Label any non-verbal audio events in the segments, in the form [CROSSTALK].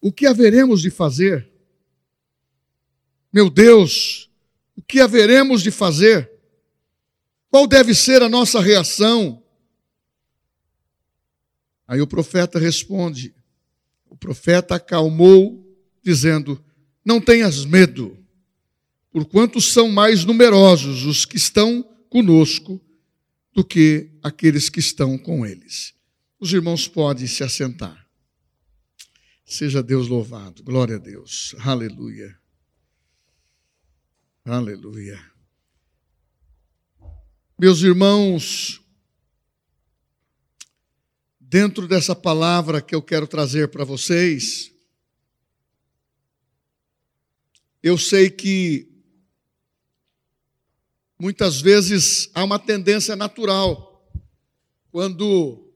o que haveremos de fazer? Meu Deus, o que haveremos de fazer? Qual deve ser a nossa reação? Aí o profeta responde: o profeta acalmou, dizendo: Não tenhas medo, porquanto são mais numerosos os que estão conosco do que aqueles que estão com eles. Os irmãos podem se assentar. Seja Deus louvado. Glória a Deus. Aleluia. Aleluia. Meus irmãos, dentro dessa palavra que eu quero trazer para vocês, eu sei que muitas vezes há uma tendência natural, quando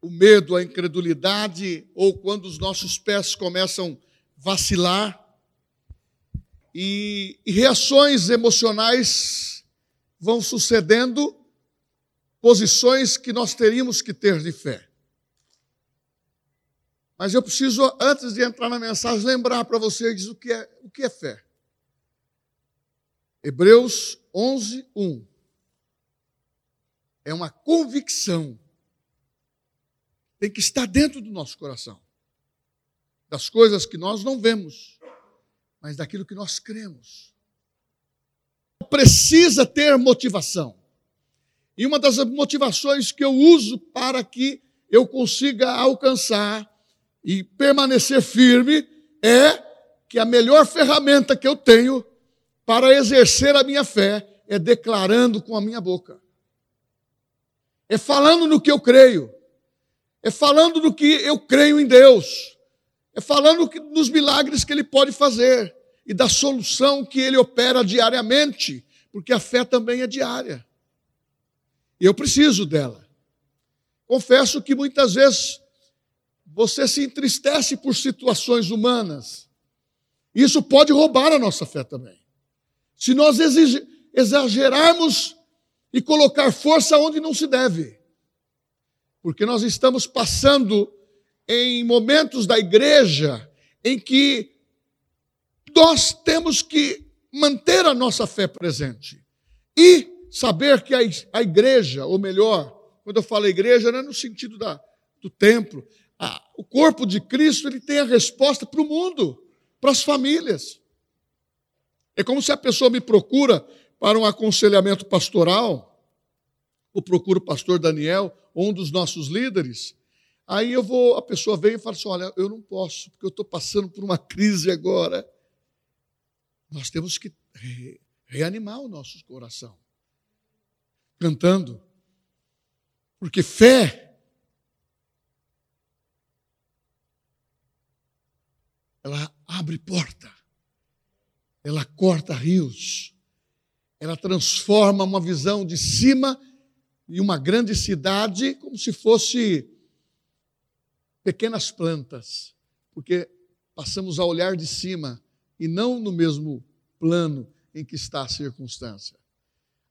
o medo, a incredulidade, ou quando os nossos pés começam a vacilar, e, e reações emocionais vão sucedendo, posições que nós teríamos que ter de fé. Mas eu preciso, antes de entrar na mensagem, lembrar para vocês o que é, o que é fé. Hebreus 11, 1. É uma convicção tem que estar dentro do nosso coração. Das coisas que nós não vemos, mas daquilo que nós cremos. Precisa ter motivação. E uma das motivações que eu uso para que eu consiga alcançar e permanecer firme é que a melhor ferramenta que eu tenho para exercer a minha fé é declarando com a minha boca. É falando no que eu creio é falando do que eu creio em Deus, é falando dos milagres que Ele pode fazer e da solução que Ele opera diariamente, porque a fé também é diária. E eu preciso dela. Confesso que muitas vezes você se entristece por situações humanas. Isso pode roubar a nossa fé também. Se nós exagerarmos e colocar força onde não se deve porque nós estamos passando em momentos da igreja em que nós temos que manter a nossa fé presente e saber que a igreja, ou melhor, quando eu falo igreja, não é no sentido da, do templo, a, o corpo de Cristo ele tem a resposta para o mundo, para as famílias. É como se a pessoa me procura para um aconselhamento pastoral ou procuro o pastor Daniel, ou um dos nossos líderes, aí eu vou, a pessoa vem e fala assim: olha, eu não posso, porque eu estou passando por uma crise agora. Nós temos que reanimar o nosso coração, cantando, porque fé, ela abre porta, ela corta rios, ela transforma uma visão de cima e uma grande cidade como se fosse pequenas plantas, porque passamos a olhar de cima e não no mesmo plano em que está a circunstância.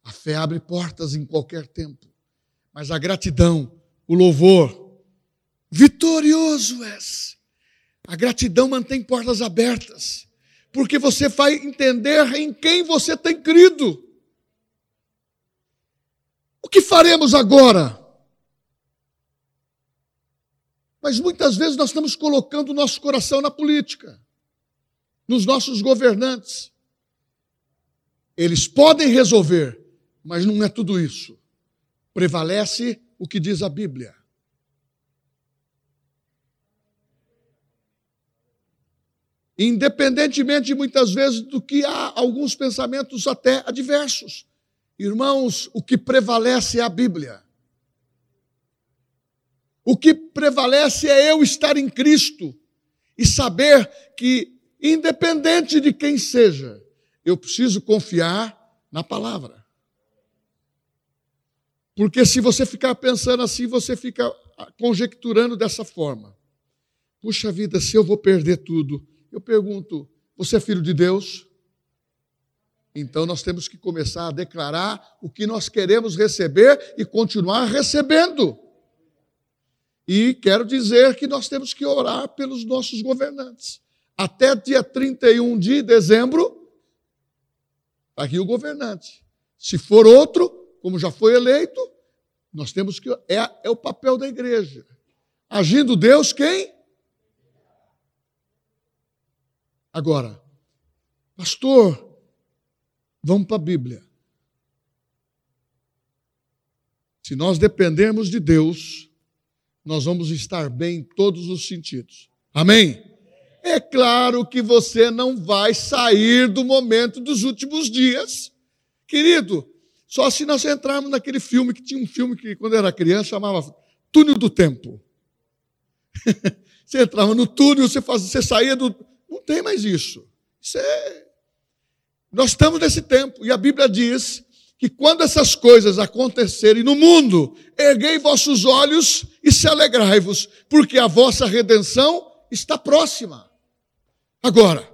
A fé abre portas em qualquer tempo, mas a gratidão, o louvor, vitorioso és. A gratidão mantém portas abertas, porque você vai entender em quem você tem crido. O que faremos agora? Mas muitas vezes nós estamos colocando o nosso coração na política, nos nossos governantes. Eles podem resolver, mas não é tudo isso. Prevalece o que diz a Bíblia. Independentemente muitas vezes do que há alguns pensamentos até adversos. Irmãos, o que prevalece é a Bíblia. O que prevalece é eu estar em Cristo e saber que, independente de quem seja, eu preciso confiar na palavra. Porque se você ficar pensando assim, você fica conjecturando dessa forma. Puxa vida, se eu vou perder tudo. Eu pergunto: você é filho de Deus? Então nós temos que começar a declarar o que nós queremos receber e continuar recebendo. E quero dizer que nós temos que orar pelos nossos governantes. Até dia 31 de dezembro, está aqui o governante. Se for outro, como já foi eleito, nós temos que. É, é o papel da igreja. Agindo Deus, quem? Agora, pastor, vamos para a Bíblia. Se nós dependermos de Deus, nós vamos estar bem em todos os sentidos. Amém? É claro que você não vai sair do momento dos últimos dias. Querido, só se nós entrarmos naquele filme, que tinha um filme que, quando eu era criança, chamava Túnel do Tempo. [LAUGHS] você entrava no túnel, você, fazia, você saía do. Não tem mais isso. Isso é. Nós estamos nesse tempo, e a Bíblia diz que quando essas coisas acontecerem no mundo, erguei vossos olhos e se alegrai-vos, porque a vossa redenção está próxima. Agora,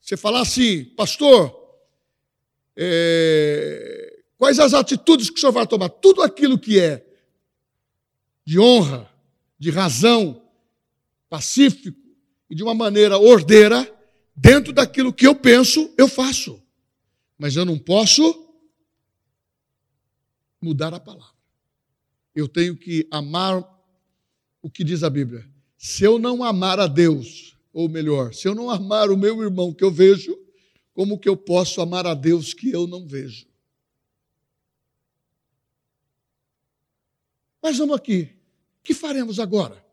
você falar assim, pastor, é, quais as atitudes que o senhor vai tomar? Tudo aquilo que é de honra, de razão, pacífico e de uma maneira ordeira, dentro daquilo que eu penso, eu faço. Mas eu não posso mudar a palavra. Eu tenho que amar o que diz a Bíblia. Se eu não amar a Deus, ou melhor, se eu não amar o meu irmão que eu vejo, como que eu posso amar a Deus que eu não vejo? Mas vamos aqui. O que faremos agora?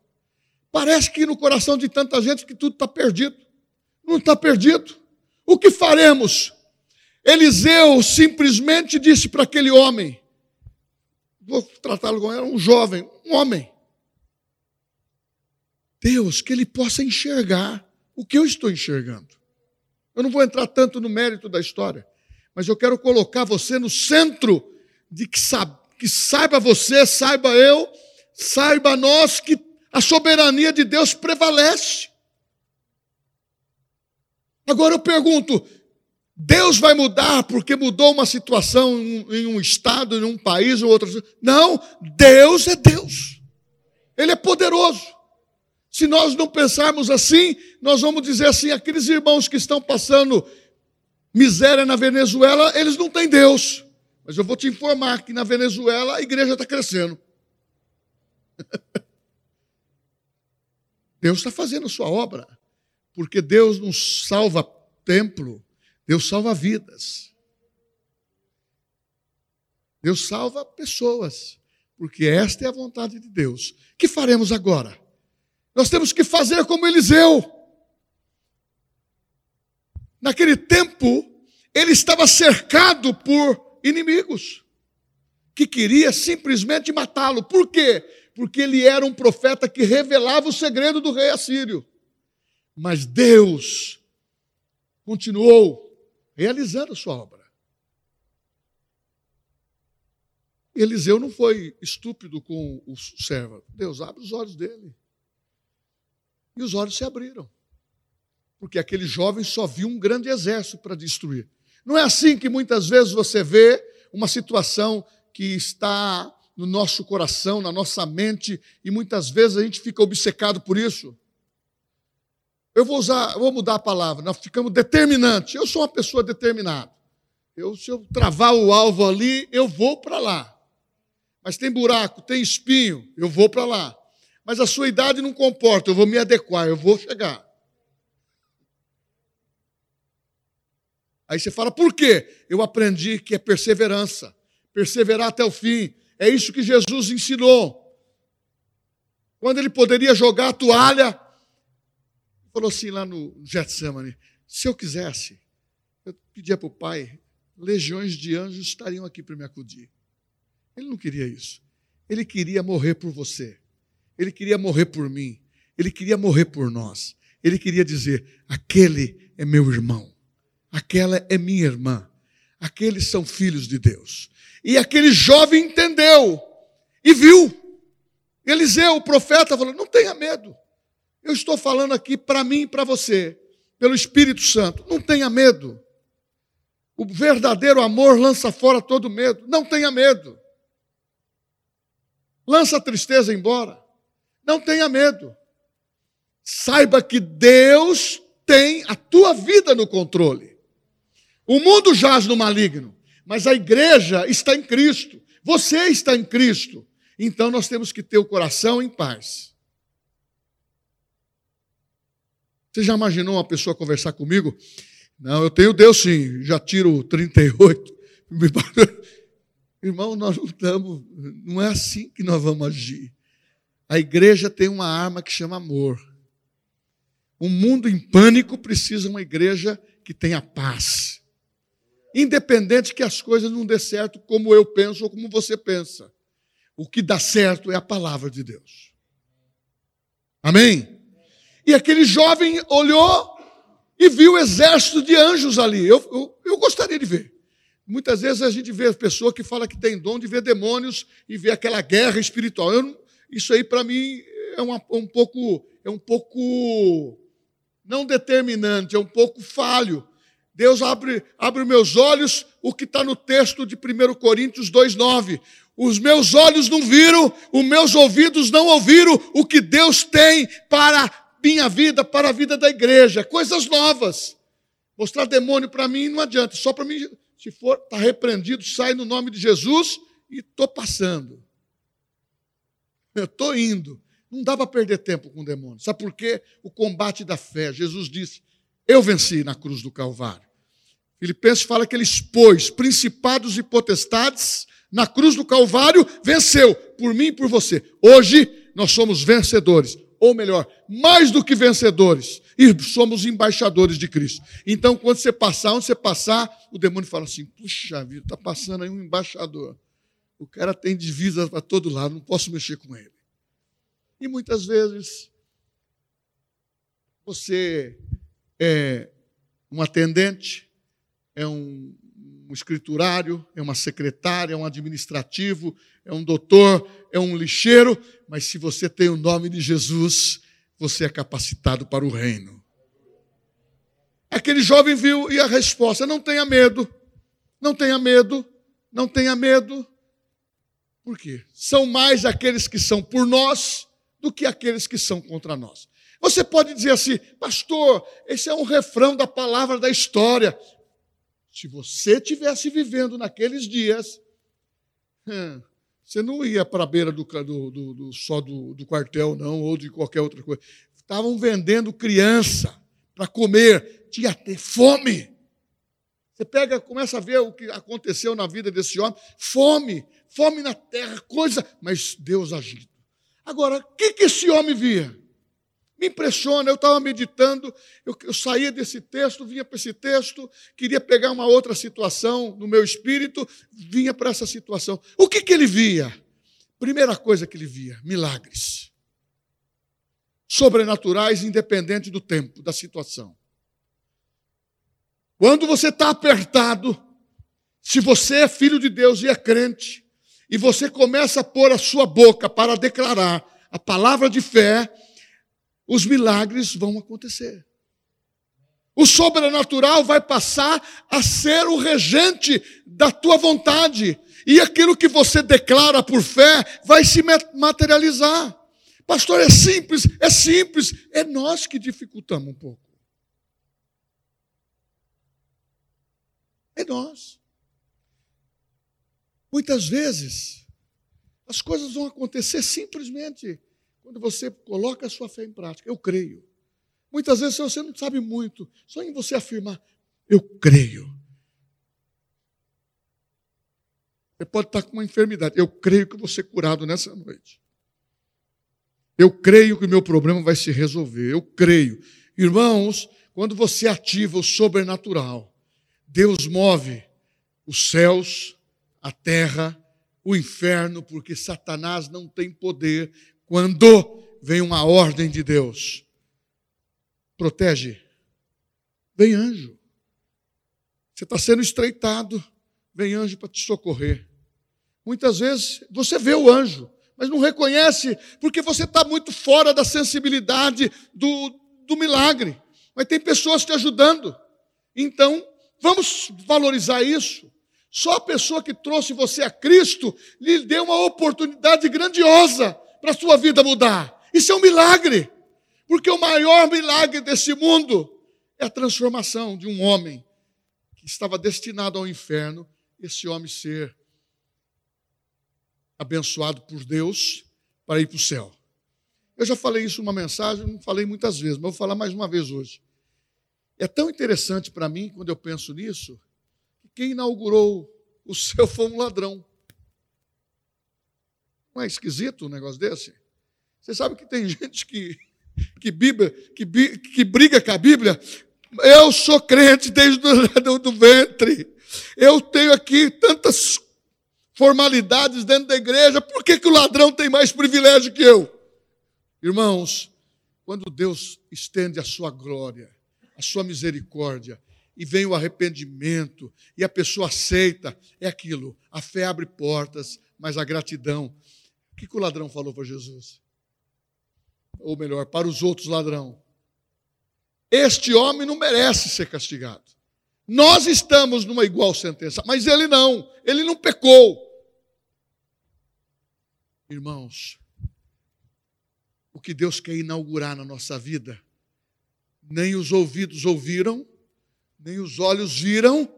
Parece que no coração de tanta gente que tudo está perdido. Não está perdido. O que faremos? Eliseu simplesmente disse para aquele homem: vou tratá-lo como era um jovem, um homem. Deus, que ele possa enxergar o que eu estou enxergando. Eu não vou entrar tanto no mérito da história, mas eu quero colocar você no centro de que, sabe, que saiba você, saiba eu, saiba nós que a soberania de Deus prevalece. Agora eu pergunto: Deus vai mudar porque mudou uma situação em um estado, em um país ou outro? Não, Deus é Deus. Ele é poderoso. Se nós não pensarmos assim, nós vamos dizer assim: aqueles irmãos que estão passando miséria na Venezuela, eles não têm Deus. Mas eu vou te informar que na Venezuela a igreja está crescendo. [LAUGHS] Deus está fazendo a sua obra, porque Deus não salva templo, Deus salva vidas. Deus salva pessoas, porque esta é a vontade de Deus. O que faremos agora? Nós temos que fazer como Eliseu. Naquele tempo, ele estava cercado por inimigos que queria simplesmente matá-lo. Por quê? Porque ele era um profeta que revelava o segredo do rei assírio. Mas Deus continuou realizando a sua obra. Eliseu não foi estúpido com o servo. Deus abre os olhos dele. E os olhos se abriram. Porque aquele jovem só viu um grande exército para destruir. Não é assim que muitas vezes você vê uma situação que está no nosso coração, na nossa mente, e muitas vezes a gente fica obcecado por isso. Eu vou usar, vou mudar a palavra, nós ficamos determinantes. Eu sou uma pessoa determinada. Eu, se eu travar o alvo ali, eu vou para lá. Mas tem buraco, tem espinho, eu vou para lá mas a sua idade não comporta, eu vou me adequar, eu vou chegar. Aí você fala, por quê? Eu aprendi que é perseverança, perseverar até o fim. É isso que Jesus ensinou. Quando ele poderia jogar a toalha, falou assim lá no Getsemane: se eu quisesse, eu pedia para o Pai, legiões de anjos estariam aqui para me acudir. Ele não queria isso. Ele queria morrer por você. Ele queria morrer por mim. Ele queria morrer por nós. Ele queria dizer: aquele é meu irmão. Aquela é minha irmã. Aqueles são filhos de Deus. E aquele jovem entendeu e viu. Eliseu, o profeta, falou: não tenha medo. Eu estou falando aqui para mim e para você, pelo Espírito Santo. Não tenha medo. O verdadeiro amor lança fora todo medo. Não tenha medo. Lança a tristeza embora. Não tenha medo. Saiba que Deus tem a tua vida no controle. O mundo jaz no maligno, mas a igreja está em Cristo. Você está em Cristo. Então nós temos que ter o coração em paz. Você já imaginou uma pessoa conversar comigo? Não, eu tenho Deus sim, já tiro 38. [LAUGHS] Irmão, nós não não é assim que nós vamos agir. A igreja tem uma arma que chama amor. Um mundo em pânico precisa de uma igreja que tenha paz. Independente que as coisas não dê certo como eu penso ou como você pensa. O que dá certo é a palavra de Deus. Amém? E aquele jovem olhou e viu o exército de anjos ali. Eu, eu, eu gostaria de ver. Muitas vezes a gente vê pessoa que fala que tem dom de ver demônios e ver aquela guerra espiritual. Isso aí, para mim, é uma, um pouco, é um pouco não determinante, é um pouco falho. Deus abre, abre meus olhos, o que está no texto de 1 Coríntios 2,9. Os meus olhos não viram, os meus ouvidos não ouviram o que Deus tem para minha vida, para a vida da igreja. Coisas novas. Mostrar demônio para mim não adianta, só para mim se for, está repreendido, sai no nome de Jesus e estou passando. Eu estou indo. Não dá para perder tempo com o demônio. Sabe por quê? O combate da fé. Jesus disse: Eu venci na cruz do Calvário. Filipenses fala que ele expôs principados e potestades na cruz do Calvário, venceu por mim e por você. Hoje nós somos vencedores ou melhor, mais do que vencedores, e somos embaixadores de Cristo. Então, quando você passar, onde você passar, o demônio fala assim: puxa vida, está passando aí um embaixador. O cara tem divisas para todo lado, não posso mexer com ele. E muitas vezes, você é um atendente, é um, um escriturário, é uma secretária, é um administrativo, é um doutor, é um lixeiro, mas se você tem o nome de Jesus, você é capacitado para o reino. Aquele jovem viu e a resposta: não tenha medo, não tenha medo, não tenha medo. Por quê? São mais aqueles que são por nós do que aqueles que são contra nós. Você pode dizer assim, pastor, esse é um refrão da palavra da história. Se você tivesse vivendo naqueles dias, hum, você não ia para a beira do, do, do, do só do, do, quartel, não, ou de qualquer outra coisa. Estavam vendendo criança para comer, tinha até fome. Você pega, começa a ver o que aconteceu na vida desse homem, fome, fome na terra, coisa, mas Deus agindo. Agora, o que, que esse homem via? Me impressiona, eu estava meditando, eu, eu, saía desse texto, vinha para esse texto, queria pegar uma outra situação no meu espírito, vinha para essa situação. O que, que ele via? Primeira coisa que ele via: milagres. Sobrenaturais, independente do tempo, da situação. Quando você está apertado, se você é filho de Deus e é crente, e você começa a pôr a sua boca para declarar a palavra de fé, os milagres vão acontecer. O sobrenatural vai passar a ser o regente da tua vontade. E aquilo que você declara por fé vai se materializar. Pastor, é simples, é simples. É nós que dificultamos um pouco. É nós. Muitas vezes, as coisas vão acontecer simplesmente quando você coloca a sua fé em prática, eu creio. Muitas vezes você não sabe muito, só em você afirmar, eu creio. Você pode estar com uma enfermidade, eu creio que vou ser curado nessa noite. Eu creio que o meu problema vai se resolver, eu creio. Irmãos, quando você ativa o sobrenatural, Deus move os céus, a terra, o inferno, porque Satanás não tem poder quando vem uma ordem de Deus, protege. Vem anjo. Você está sendo estreitado, vem anjo para te socorrer. Muitas vezes você vê o anjo, mas não reconhece, porque você está muito fora da sensibilidade do, do milagre. Mas tem pessoas te ajudando. Então, vamos valorizar isso. Só a pessoa que trouxe você a Cristo lhe deu uma oportunidade grandiosa para a sua vida mudar. Isso é um milagre. Porque o maior milagre desse mundo é a transformação de um homem que estava destinado ao inferno, esse homem ser abençoado por Deus para ir para o céu. Eu já falei isso numa mensagem, não falei muitas vezes, mas vou falar mais uma vez hoje. É tão interessante para mim, quando eu penso nisso, que quem inaugurou o [LAUGHS] céu foi um ladrão. Não é esquisito um negócio desse? Você sabe que tem [LAUGHS] gente que, que, Bíblia, que, que briga com a Bíblia? Eu sou crente desde o [LAUGHS] do ventre. Eu tenho aqui tantas formalidades dentro da igreja, por que, que o ladrão tem mais privilégio que eu? Irmãos, quando Deus estende a sua glória, a sua misericórdia, e vem o arrependimento, e a pessoa aceita, é aquilo. A fé abre portas, mas a gratidão. O que, que o ladrão falou para Jesus? Ou melhor, para os outros ladrão. Este homem não merece ser castigado. Nós estamos numa igual sentença, mas ele não, ele não pecou. Irmãos, o que Deus quer inaugurar na nossa vida, nem os ouvidos ouviram, nem os olhos viram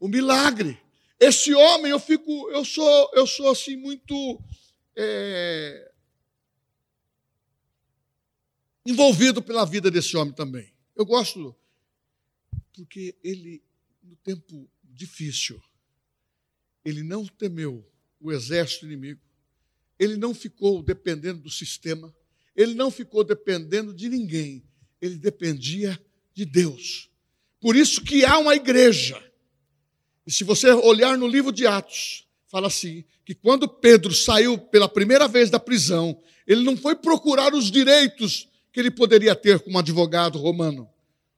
o milagre. Esse homem, eu fico, eu sou, eu sou assim muito é, envolvido pela vida desse homem também. Eu gosto porque ele, no tempo difícil, ele não temeu o exército inimigo, ele não ficou dependendo do sistema, ele não ficou dependendo de ninguém, ele dependia de Deus. Por isso que há uma igreja. E se você olhar no livro de Atos, fala assim: que quando Pedro saiu pela primeira vez da prisão, ele não foi procurar os direitos que ele poderia ter como advogado romano,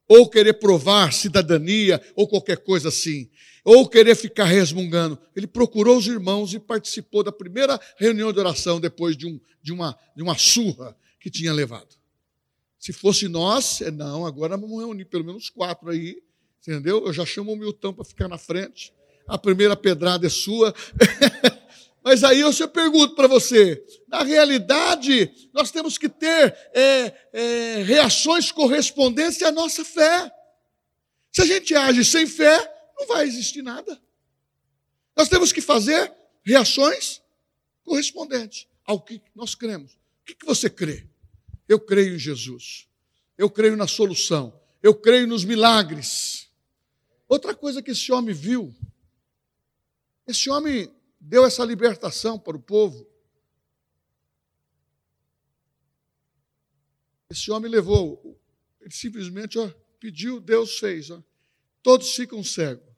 ou querer provar cidadania, ou qualquer coisa assim ou querer ficar resmungando. Ele procurou os irmãos e participou da primeira reunião de oração depois de, um, de, uma, de uma surra que tinha levado. Se fosse nós, é, não, agora vamos reunir pelo menos quatro aí, entendeu? Eu já chamo o Milton para ficar na frente. A primeira pedrada é sua. [LAUGHS] Mas aí eu pergunto para você: na realidade, nós temos que ter é, é, reações correspondentes à nossa fé. Se a gente age sem fé, não vai existir nada. Nós temos que fazer reações correspondentes ao que nós cremos. O que você crê? Eu creio em Jesus. Eu creio na solução. Eu creio nos milagres. Outra coisa que esse homem viu, esse homem deu essa libertação para o povo. Esse homem levou, ele simplesmente ó, pediu, Deus fez. Ó. Todos ficam cegos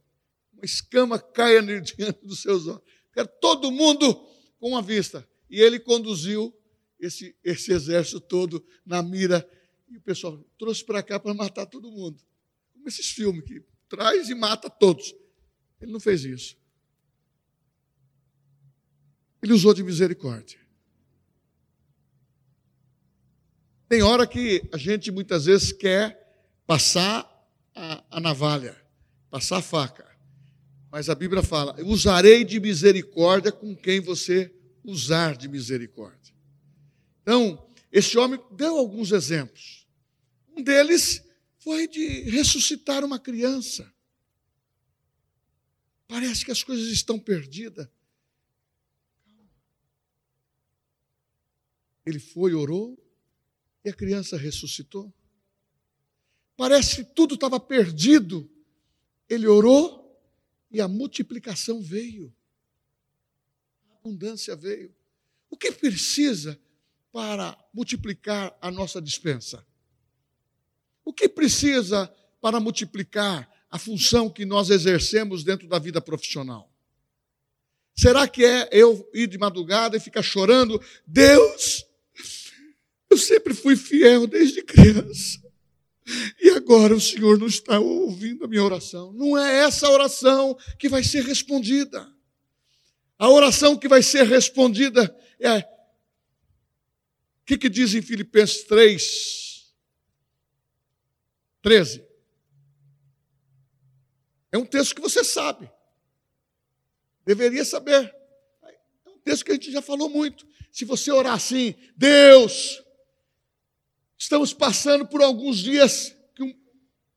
uma escama caia [LAUGHS] diante dos seus olhos. Quero todo mundo com a vista. E ele conduziu esse, esse exército todo na mira. E o pessoal trouxe para cá para matar todo mundo. Como esses filmes que traz e mata todos. Ele não fez isso. Ele usou de misericórdia. Tem hora que a gente muitas vezes quer passar a, a navalha, passar a faca. Mas a Bíblia fala: usarei de misericórdia com quem você usar de misericórdia. Então, esse homem deu alguns exemplos. Um deles foi de ressuscitar uma criança. Parece que as coisas estão perdidas. Ele foi, orou, e a criança ressuscitou. Parece que tudo estava perdido. Ele orou, e a multiplicação veio. A abundância veio. O que precisa para multiplicar a nossa dispensa? O que precisa para multiplicar a função que nós exercemos dentro da vida profissional? Será que é eu ir de madrugada e ficar chorando? Deus, eu sempre fui fiel desde criança. E agora o Senhor não está ouvindo a minha oração. Não é essa oração que vai ser respondida. A oração que vai ser respondida é. O que, que diz em Filipenses 3, 13? É um texto que você sabe. Deveria saber. É um texto que a gente já falou muito. Se você orar assim, Deus, Estamos passando por alguns dias, que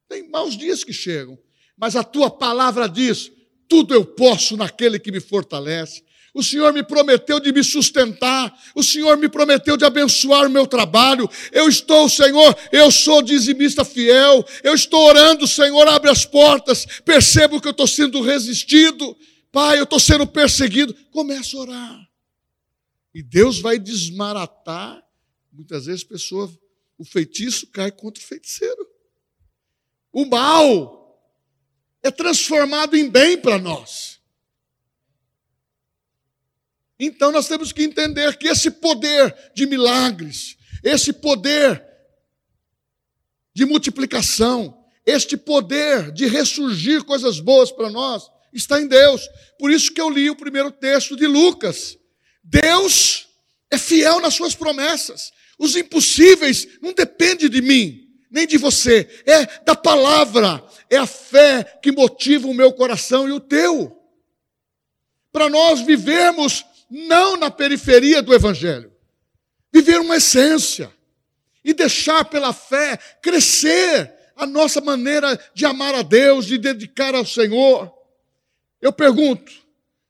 tem maus dias que chegam, mas a tua palavra diz: tudo eu posso naquele que me fortalece. O Senhor me prometeu de me sustentar, o Senhor me prometeu de abençoar o meu trabalho. Eu estou, Senhor, eu sou dizimista fiel, eu estou orando, Senhor, abre as portas, percebo que eu estou sendo resistido, Pai, eu estou sendo perseguido. Começa a orar. E Deus vai desmaratar. Muitas vezes, pessoa, o feitiço cai contra o feiticeiro. O mal é transformado em bem para nós. Então nós temos que entender que esse poder de milagres, esse poder de multiplicação, este poder de ressurgir coisas boas para nós, está em Deus. Por isso que eu li o primeiro texto de Lucas. Deus é fiel nas suas promessas. Os impossíveis não dependem de mim, nem de você, é da palavra, é a fé que motiva o meu coração e o teu. Para nós vivermos não na periferia do evangelho, viver uma essência e deixar pela fé crescer a nossa maneira de amar a Deus, de dedicar ao Senhor. Eu pergunto: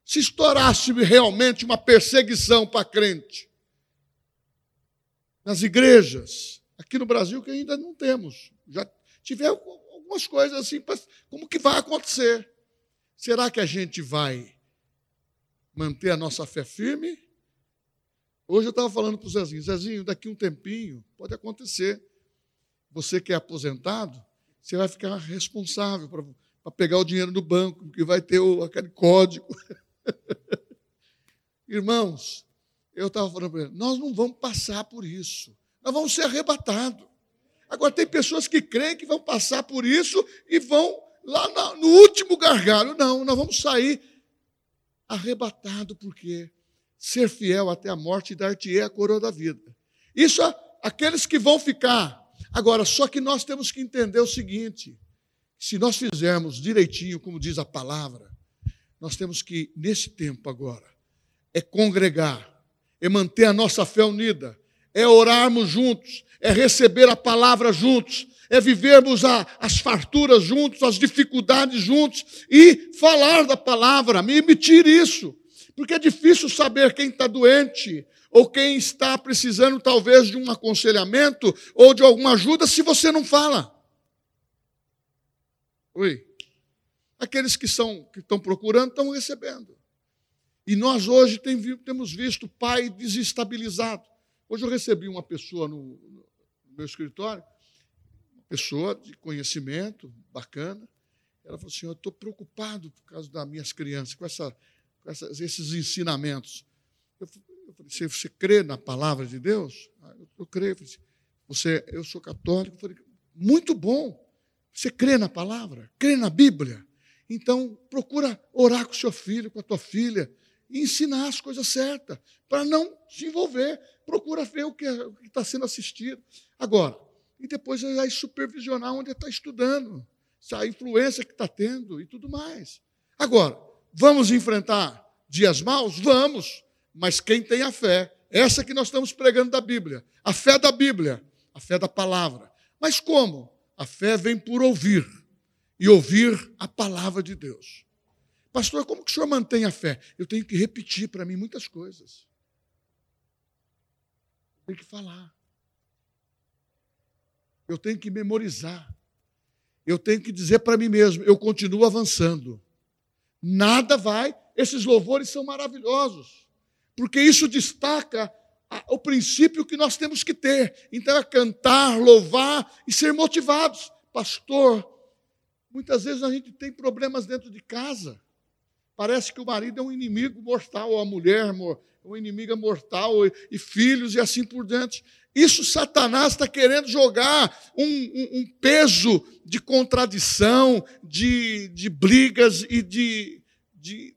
se estourasse realmente uma perseguição para crente nas igrejas, aqui no Brasil que ainda não temos, já tivemos algumas coisas assim, como que vai acontecer? Será que a gente vai manter a nossa fé firme? Hoje eu estava falando para o Zezinho, Zezinho, daqui um tempinho pode acontecer. Você que é aposentado, você vai ficar responsável para para pegar o dinheiro do banco, que vai ter o, aquele código. [LAUGHS] Irmãos, eu estava falando para ele, nós não vamos passar por isso. Nós vamos ser arrebatados. Agora, tem pessoas que creem que vão passar por isso e vão lá no último gargalo. Não, nós vamos sair arrebatado, porque ser fiel até a morte dar-te-é a coroa da vida. Isso, aqueles que vão ficar. Agora, só que nós temos que entender o seguinte: se nós fizermos direitinho, como diz a palavra, nós temos que, nesse tempo agora, é congregar, é manter a nossa fé unida, é orarmos juntos, é receber a palavra juntos, é vivermos a, as farturas juntos, as dificuldades juntos e falar da palavra, me emitir isso. Porque é difícil saber quem está doente ou quem está precisando talvez de um aconselhamento ou de alguma ajuda se você não fala. Oi. Aqueles que, são, que estão procurando estão recebendo. E nós hoje tem, temos visto pai desestabilizado. Hoje eu recebi uma pessoa no, no meu escritório, uma pessoa de conhecimento, bacana. Ela falou assim: Eu estou preocupado por causa das minhas crianças, com, essa, com esses ensinamentos. Eu, eu falei: você, você crê na palavra de Deus? Ah, eu, eu creio. Eu falei, assim, você, eu sou católico. Eu falei, muito bom. Você crê na palavra? Crê na Bíblia? Então, procura orar com seu filho, com a tua filha, ensinar as coisas certas, para não se envolver. Procura ver o que é, está sendo assistido. Agora, e depois vai supervisionar onde está estudando, a influência que está tendo e tudo mais. Agora, vamos enfrentar dias maus? Vamos, mas quem tem a fé, essa que nós estamos pregando da Bíblia, a fé da Bíblia, a fé da palavra. Mas como? A fé vem por ouvir e ouvir a palavra de Deus. Pastor, como que o senhor mantém a fé? Eu tenho que repetir para mim muitas coisas. Eu tenho que falar. Eu tenho que memorizar. Eu tenho que dizer para mim mesmo, eu continuo avançando. Nada vai, esses louvores são maravilhosos, porque isso destaca o princípio que nós temos que ter. Então é cantar, louvar e ser motivados. Pastor, muitas vezes a gente tem problemas dentro de casa. Parece que o marido é um inimigo mortal, ou a mulher é uma inimiga mortal, e filhos e assim por diante. Isso Satanás está querendo jogar um, um, um, peso de contradição, de, de brigas e de, de,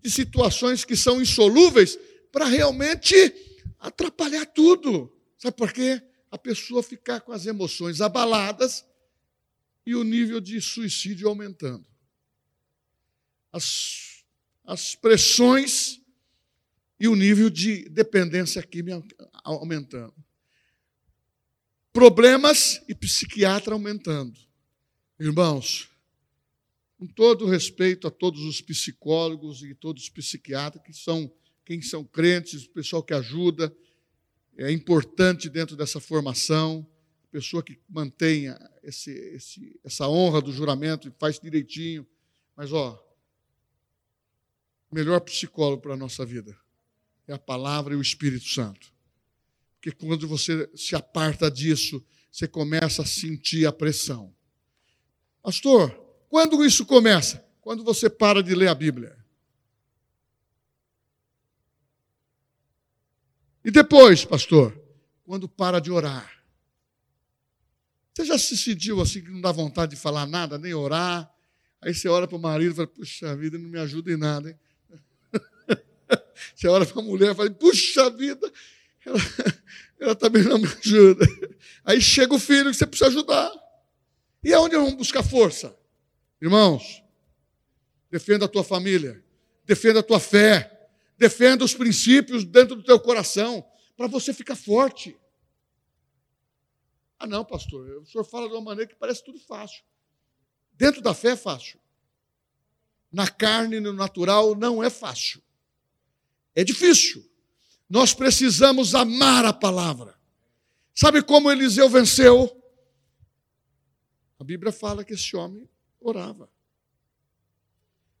de situações que são insolúveis para realmente atrapalhar tudo. Sabe por quê? A pessoa ficar com as emoções abaladas e o nível de suicídio aumentando. As, as pressões e o nível de dependência química aumentando. problemas e psiquiatra aumentando. Irmãos, com todo respeito a todos os psicólogos e todos os psiquiatras que são quem são crentes, o pessoal que ajuda, é importante dentro dessa formação, pessoa que mantenha esse, esse, essa honra do juramento e faz direitinho. Mas, ó, o melhor psicólogo para a nossa vida é a palavra e o Espírito Santo. Porque quando você se aparta disso, você começa a sentir a pressão. Pastor, quando isso começa? Quando você para de ler a Bíblia. E depois, pastor, quando para de orar. Você já se sentiu assim que não dá vontade de falar nada, nem orar? Aí você ora para o marido e fala, puxa vida, não me ajuda em nada, hein? Você olha para a mulher e fala, puxa vida, ela, [LAUGHS] ela também não me ajuda. Aí chega o filho que você precisa ajudar. E aonde vamos buscar força? Irmãos, defenda a tua família, defenda a tua fé, defenda os princípios dentro do teu coração, para você ficar forte. Ah, não, pastor, o senhor fala de uma maneira que parece tudo fácil. Dentro da fé é fácil. Na carne, no natural, não é fácil. É difícil. Nós precisamos amar a palavra. Sabe como Eliseu venceu? A Bíblia fala que esse homem orava.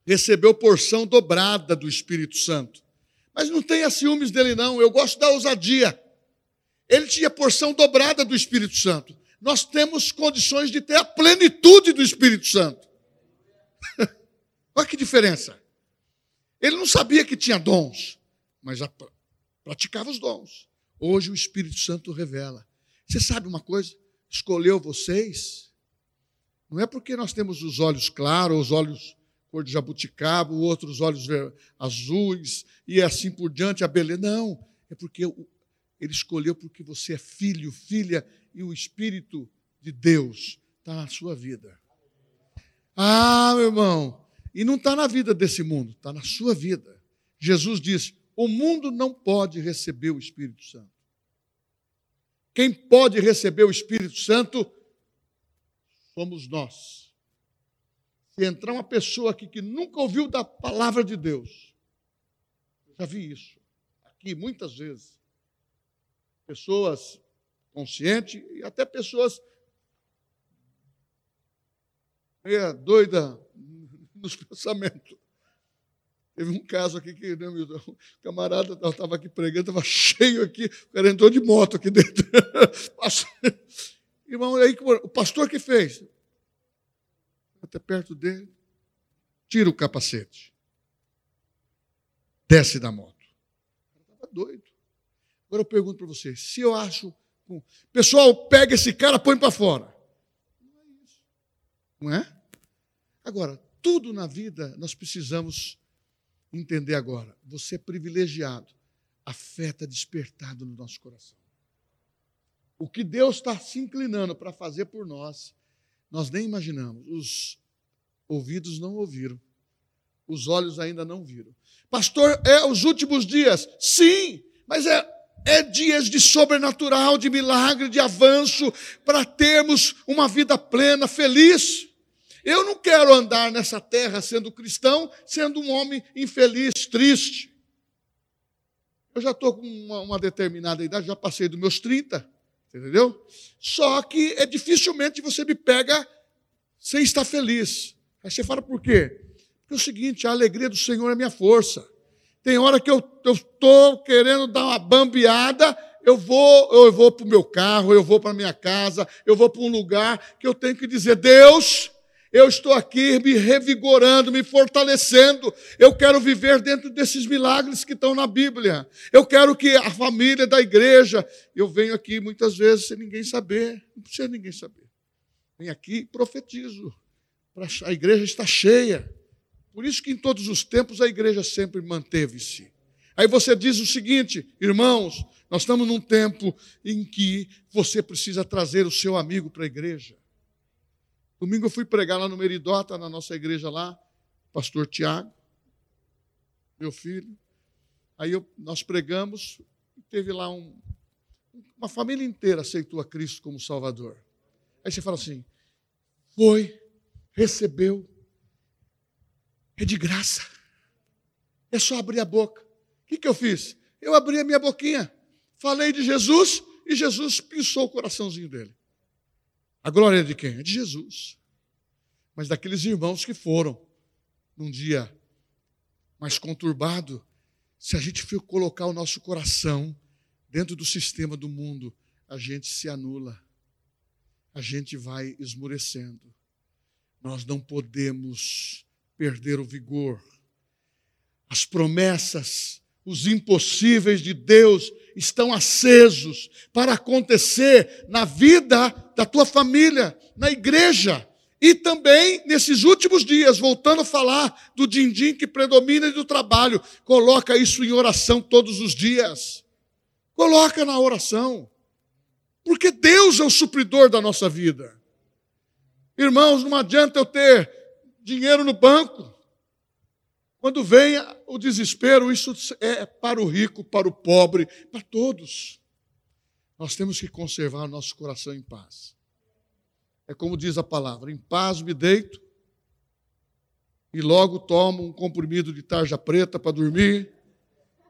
Recebeu porção dobrada do Espírito Santo. Mas não tenha ciúmes dele, não. Eu gosto da ousadia. Ele tinha porção dobrada do Espírito Santo. Nós temos condições de ter a plenitude do Espírito Santo. [LAUGHS] Olha que diferença. Ele não sabia que tinha dons, mas praticava os dons. Hoje o Espírito Santo revela. Você sabe uma coisa? Escolheu vocês não é porque nós temos os olhos claros, os olhos cor de jabuticaba, outros olhos azuis e assim por diante, a beleza. Não, é porque ele escolheu porque você é filho, filha e o Espírito de Deus está na sua vida. Ah, meu irmão, e não está na vida desse mundo, está na sua vida. Jesus disse: o mundo não pode receber o Espírito Santo. Quem pode receber o Espírito Santo somos nós. Se entrar uma pessoa aqui que nunca ouviu da palavra de Deus, eu já vi isso aqui muitas vezes. Pessoas conscientes e até pessoas meia doida [LAUGHS] nos pensamentos. Teve um caso aqui que né, o camarada estava aqui pregando, estava cheio aqui, o cara entrou de moto aqui dentro. [LAUGHS] Irmão, aí o pastor que fez? Até perto dele, tira o capacete. Desce da moto. Estava doido. Agora eu pergunto para você: se eu acho. Pessoal, pega esse cara, põe para fora. Não é isso. Não é? Agora, tudo na vida nós precisamos entender agora. Você é privilegiado. A fé está despertada no nosso coração. O que Deus está se inclinando para fazer por nós, nós nem imaginamos. Os ouvidos não ouviram, os olhos ainda não viram. Pastor, é os últimos dias? Sim, mas é, é dias de sobrenatural, de milagre, de avanço, para termos uma vida plena, feliz. Eu não quero andar nessa terra sendo cristão, sendo um homem infeliz, triste. Eu já estou com uma, uma determinada idade, já passei dos meus 30. Entendeu? Só que é dificilmente você me pega sem estar feliz. Aí você fala por quê? Porque é o seguinte, a alegria do Senhor é minha força. Tem hora que eu estou querendo dar uma bambeada, eu vou, eu vou para o meu carro, eu vou para a minha casa, eu vou para um lugar que eu tenho que dizer, Deus, eu estou aqui me revigorando, me fortalecendo. Eu quero viver dentro desses milagres que estão na Bíblia. Eu quero que a família da igreja. Eu venho aqui muitas vezes sem ninguém saber. Não precisa ninguém saber. Venho aqui e profetizo. A igreja está cheia. Por isso que em todos os tempos a igreja sempre manteve-se. Aí você diz o seguinte, irmãos, nós estamos num tempo em que você precisa trazer o seu amigo para a igreja. Domingo eu fui pregar lá no Meridota, na nossa igreja lá, pastor Tiago, meu filho. Aí eu, nós pregamos, teve lá um, uma família inteira aceitou a Cristo como Salvador. Aí você fala assim: foi, recebeu, é de graça, é só abrir a boca. O que, que eu fiz? Eu abri a minha boquinha, falei de Jesus e Jesus pensou o coraçãozinho dele. A glória é de quem? É de Jesus. Mas daqueles irmãos que foram num dia mais conturbado, se a gente for colocar o nosso coração dentro do sistema do mundo, a gente se anula, a gente vai esmurecendo. Nós não podemos perder o vigor. As promessas, os impossíveis de Deus estão acesos para acontecer na vida da tua família, na igreja. E também, nesses últimos dias, voltando a falar do din-din que predomina e do trabalho, coloca isso em oração todos os dias. Coloca na oração. Porque Deus é o supridor da nossa vida. Irmãos, não adianta eu ter dinheiro no banco. Quando vem o desespero, isso é para o rico, para o pobre, para todos. Nós temos que conservar nosso coração em paz. É como diz a palavra: em paz me deito e logo tomo um comprimido de tarja preta para dormir.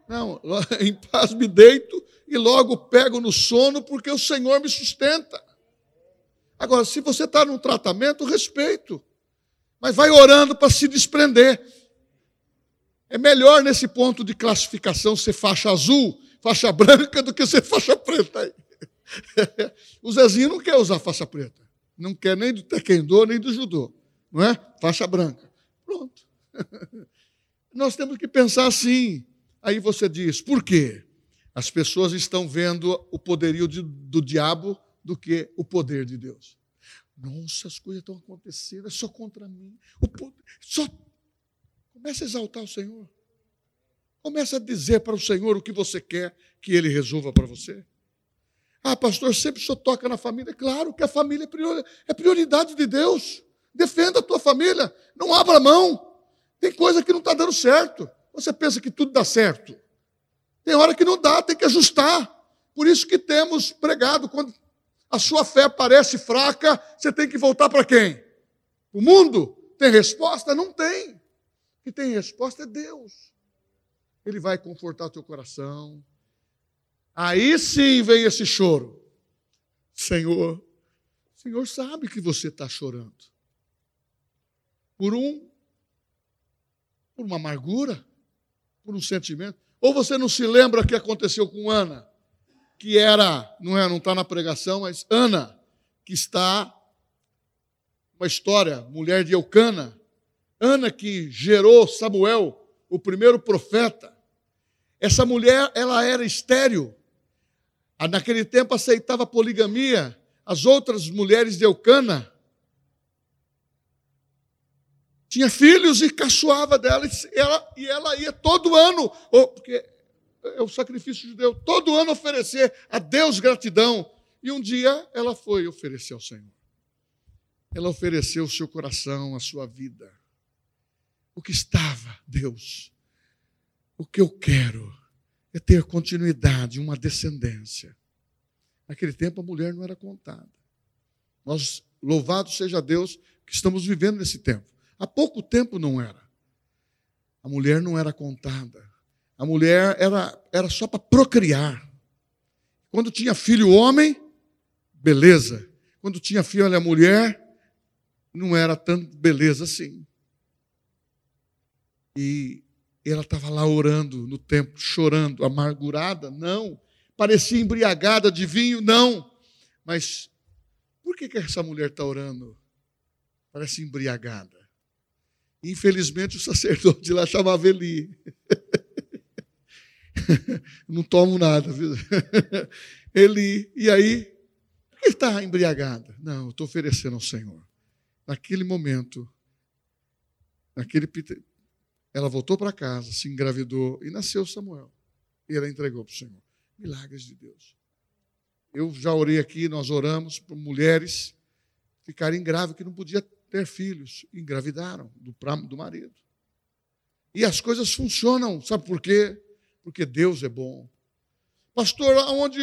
Não, [LAUGHS] em paz me deito e logo pego no sono porque o Senhor me sustenta. Agora, se você está num tratamento, respeito, mas vai orando para se desprender. É melhor nesse ponto de classificação ser faixa azul, faixa branca, do que ser faixa preta. [LAUGHS] o Zezinho não quer usar faixa preta. Não quer nem do taekwondo, nem do judô. Não é? Faixa branca. Pronto. [LAUGHS] Nós temos que pensar assim. Aí você diz, por quê? As pessoas estão vendo o poderio de, do diabo do que o poder de Deus. Nossa, as coisas estão acontecendo, é só contra mim. O poder, só Comece a exaltar o Senhor. Comece a dizer para o Senhor o que você quer que Ele resolva para você. Ah, pastor, sempre só toca na família. Claro que a família é, é prioridade de Deus. Defenda a tua família. Não abra mão. Tem coisa que não está dando certo. Você pensa que tudo dá certo. Tem hora que não dá, tem que ajustar. Por isso que temos pregado, quando a sua fé parece fraca, você tem que voltar para quem? O mundo? Tem resposta? Não tem. Que tem resposta é Deus. Ele vai confortar o teu coração. Aí sim vem esse choro. Senhor, o Senhor sabe que você está chorando. Por um, por uma amargura, por um sentimento. Ou você não se lembra o que aconteceu com Ana, que era, não é, não está na pregação, mas Ana, que está uma história, mulher de Eucana, Ana que gerou Samuel, o primeiro profeta. Essa mulher, ela era estéril. Ah, naquele tempo aceitava poligamia. As outras mulheres de Eucana tinha filhos e caçoava dela e ela, e ela ia todo ano, porque é o sacrifício de Deus, todo ano oferecer a Deus gratidão. E um dia ela foi oferecer ao Senhor. Ela ofereceu o seu coração, a sua vida o que estava, Deus. O que eu quero é ter continuidade, uma descendência. Naquele tempo a mulher não era contada. Nós, louvado seja Deus, que estamos vivendo nesse tempo. Há pouco tempo não era. A mulher não era contada. A mulher era, era só para procriar. Quando tinha filho homem, beleza. Quando tinha filha mulher, não era tanto beleza assim. E ela estava lá orando no templo, chorando, amargurada? Não. Parecia embriagada de vinho? Não. Mas por que, que essa mulher está orando? Parece embriagada. Infelizmente o sacerdote lá chamava Eli. [LAUGHS] Não tomo nada, viu? [LAUGHS] Eli. E aí, por que está embriagada? Não, estou oferecendo ao Senhor. Naquele momento, naquele ela voltou para casa, se engravidou e nasceu Samuel. E ela entregou para o Senhor. Milagres de Deus. Eu já orei aqui, nós oramos por mulheres ficarem grávidas, que não podiam ter filhos. Engravidaram do, do marido. E as coisas funcionam, sabe por quê? Porque Deus é bom. Pastor, aonde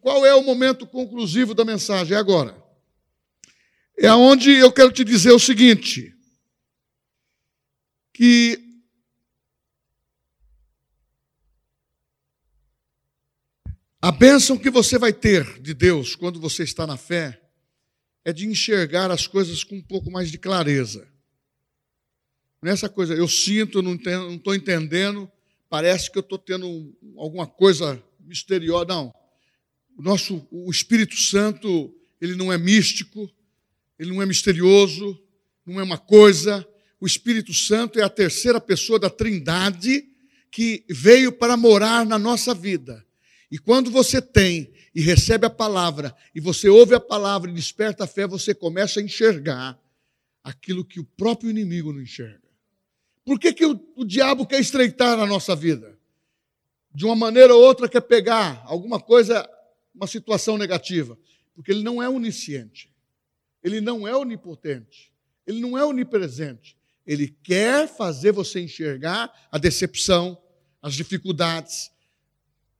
qual é o momento conclusivo da mensagem? É agora. É onde eu quero te dizer o seguinte: que a bênção que você vai ter de Deus quando você está na fé é de enxergar as coisas com um pouco mais de clareza. Nessa coisa, eu sinto, não estou entendendo, parece que eu estou tendo alguma coisa misteriosa. Não. O nosso o Espírito Santo, ele não é místico, ele não é misterioso, não é uma coisa. O Espírito Santo é a terceira pessoa da Trindade que veio para morar na nossa vida. E quando você tem e recebe a palavra, e você ouve a palavra e desperta a fé, você começa a enxergar aquilo que o próprio inimigo não enxerga. Por que, que o, o diabo quer estreitar a nossa vida? De uma maneira ou outra quer pegar alguma coisa, uma situação negativa. Porque ele não é onisciente. Ele não é onipotente. Ele não é onipresente. Ele quer fazer você enxergar a decepção, as dificuldades.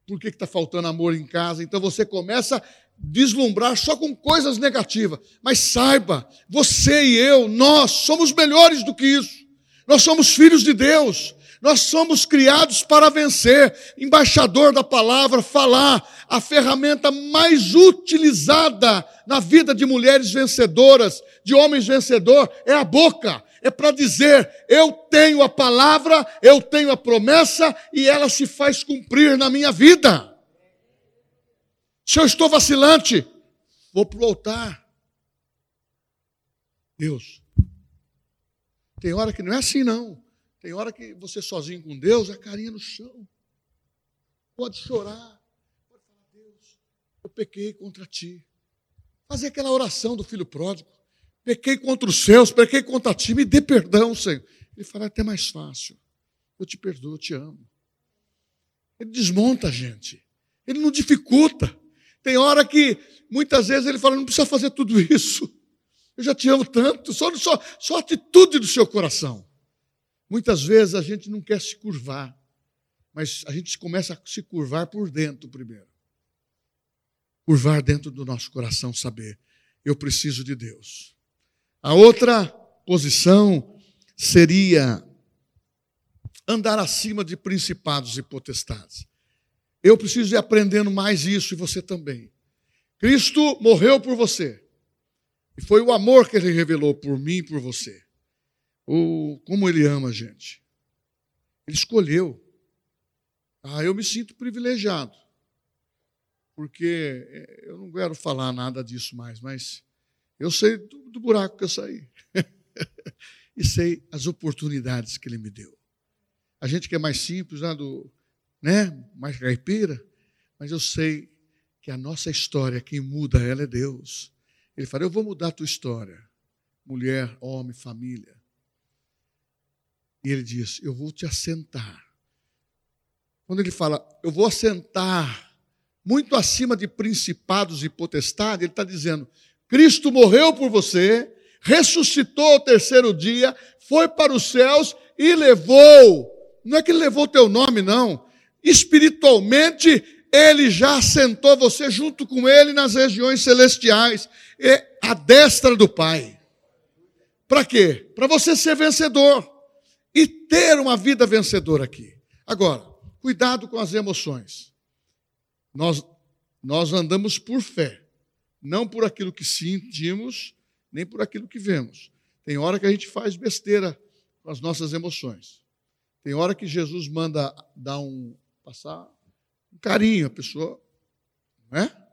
Por que está faltando amor em casa? Então você começa a deslumbrar só com coisas negativas. Mas saiba, você e eu, nós somos melhores do que isso. Nós somos filhos de Deus. Nós somos criados para vencer. Embaixador da palavra, falar. A ferramenta mais utilizada na vida de mulheres vencedoras, de homens vencedor, é a boca. É para dizer: eu tenho a palavra, eu tenho a promessa e ela se faz cumprir na minha vida. Se eu estou vacilante, vou para o altar. Deus, tem hora que não é assim, não. Tem hora que você sozinho com Deus, a carinha no chão. Pode chorar. Pode falar, Deus, eu pequei contra ti. Fazer aquela oração do filho pródigo. Pequei contra os céus, pequei contra ti, me dê perdão, Senhor. Ele fala, é até mais fácil. Eu te perdoo, eu te amo. Ele desmonta a gente. Ele não dificulta. Tem hora que, muitas vezes, ele fala, não precisa fazer tudo isso. Eu já te amo tanto, só, só, só a atitude do seu coração. Muitas vezes a gente não quer se curvar, mas a gente começa a se curvar por dentro primeiro. Curvar dentro do nosso coração, saber, eu preciso de Deus. A outra posição seria andar acima de principados e potestades. Eu preciso ir aprendendo mais isso e você também. Cristo morreu por você. E foi o amor que ele revelou por mim e por você. O, como ele ama a gente. Ele escolheu. Ah, eu me sinto privilegiado. Porque é, eu não quero falar nada disso mais, mas eu sei do, do buraco que eu saí. [LAUGHS] e sei as oportunidades que ele me deu. A gente que é mais simples, né, do, né, mais caipira, mas eu sei que a nossa história, quem muda ela é Deus. Ele fala: Eu vou mudar a tua história, mulher, homem, família. E ele diz: Eu vou te assentar. Quando ele fala, eu vou assentar muito acima de principados e potestades, ele está dizendo: Cristo morreu por você, ressuscitou ao terceiro dia, foi para os céus e levou. Não é que ele levou teu nome, não. Espiritualmente, ele já assentou você junto com ele nas regiões celestiais, é a destra do Pai. Para quê? Para você ser vencedor e ter uma vida vencedora aqui. Agora, cuidado com as emoções. Nós, nós andamos por fé, não por aquilo que sentimos, nem por aquilo que vemos. Tem hora que a gente faz besteira com as nossas emoções. Tem hora que Jesus manda dar um passar um carinho, a pessoa, não é?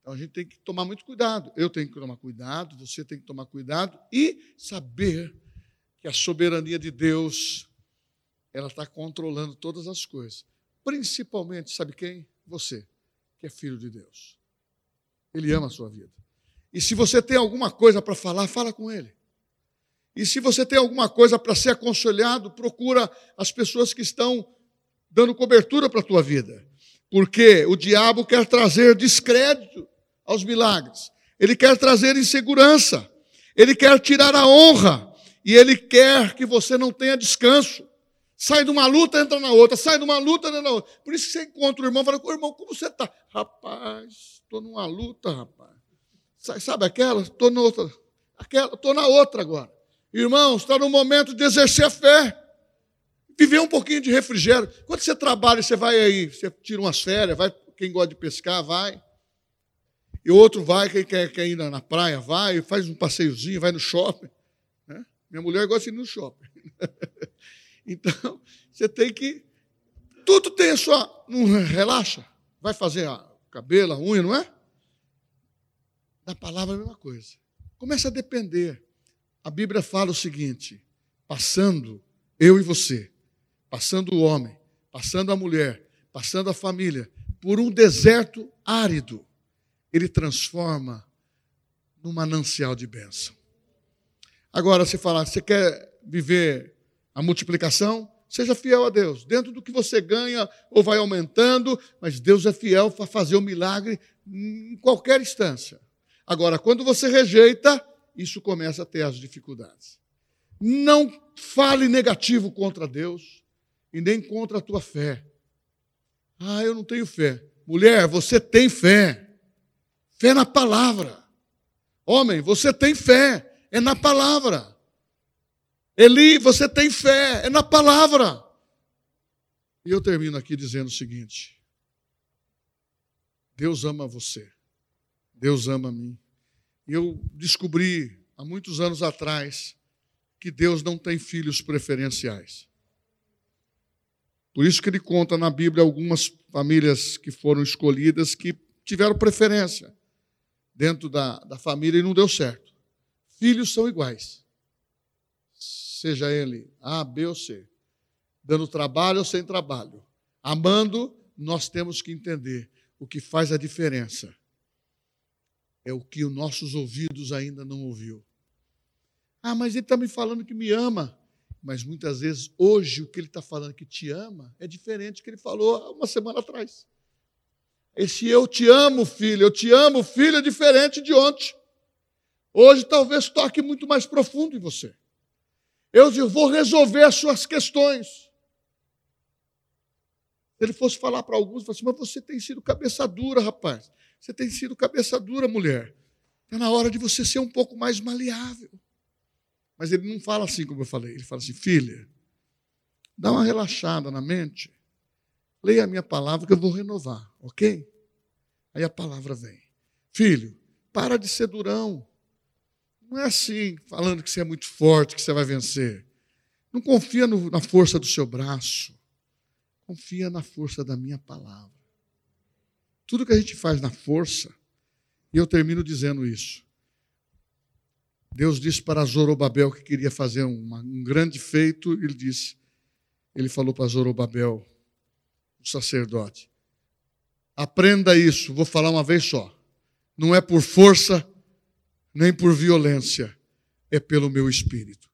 Então a gente tem que tomar muito cuidado. Eu tenho que tomar cuidado, você tem que tomar cuidado e saber que a soberania de Deus ela está controlando todas as coisas. Principalmente, sabe quem? Você, que é filho de Deus. Ele ama a sua vida. E se você tem alguma coisa para falar, fala com ele. E se você tem alguma coisa para ser aconselhado, procura as pessoas que estão dando cobertura para a tua vida. Porque o diabo quer trazer descrédito aos milagres. Ele quer trazer insegurança. Ele quer tirar a honra. E ele quer que você não tenha descanso. Sai de uma luta, entra na outra. Sai de uma luta, entra na outra. Por isso que você encontra o irmão e fala, irmão, como você está? Rapaz, estou numa luta, rapaz. Sabe aquela? Estou na outra. Aquela, estou na outra agora. Irmãos, está no momento de exercer a fé. Viver um pouquinho de refrigério. Quando você trabalha, você vai aí, você tira umas férias, vai, quem gosta de pescar, vai. E outro vai, quem quer, quer ir na praia, vai, faz um passeiozinho, vai no shopping. Né? Minha mulher gosta de ir no shopping. [LAUGHS] então, você tem que. Tudo tem a sua. Não relaxa. Vai fazer a cabelo, a unha, não é? Da palavra é a mesma coisa. Começa a depender. A Bíblia fala o seguinte: passando eu e você, passando o homem, passando a mulher, passando a família, por um deserto árido, ele transforma num manancial de bênção. Agora, se falar, você quer viver a multiplicação? Seja fiel a Deus. Dentro do que você ganha ou vai aumentando, mas Deus é fiel para fazer o milagre em qualquer instância. Agora, quando você rejeita, isso começa a ter as dificuldades. Não fale negativo contra Deus e nem contra a tua fé. Ah, eu não tenho fé. Mulher, você tem fé. Fé na palavra. Homem, você tem fé. É na palavra. Eli, você tem fé. É na palavra. E eu termino aqui dizendo o seguinte: Deus ama você. Deus ama a mim. E eu descobri há muitos anos atrás que Deus não tem filhos preferenciais. Por isso que ele conta na Bíblia algumas famílias que foram escolhidas que tiveram preferência dentro da, da família e não deu certo. Filhos são iguais. Seja ele A, B ou C. Dando trabalho ou sem trabalho. Amando, nós temos que entender o que faz a diferença é o que os nossos ouvidos ainda não ouviu. Ah, mas ele está me falando que me ama. Mas muitas vezes, hoje, o que ele está falando que te ama é diferente do que ele falou uma semana atrás. Esse eu te amo, filho, eu te amo, filho, é diferente de ontem. Hoje talvez toque muito mais profundo em você. Eu vou resolver as suas questões. Se ele fosse falar para alguns, assim, mas você tem sido cabeça dura, rapaz. Você tem sido cabeça dura, mulher. Está na hora de você ser um pouco mais maleável. Mas ele não fala assim como eu falei. Ele fala assim, filha, dá uma relaxada na mente. Leia a minha palavra que eu vou renovar, ok? Aí a palavra vem. Filho, para de ser durão. Não é assim, falando que você é muito forte, que você vai vencer. Não confia no, na força do seu braço. Confia na força da minha palavra. Tudo que a gente faz na força, e eu termino dizendo isso. Deus disse para Zorobabel que queria fazer uma, um grande feito, ele disse, ele falou para Zorobabel, o sacerdote, aprenda isso, vou falar uma vez só. Não é por força, nem por violência, é pelo meu espírito.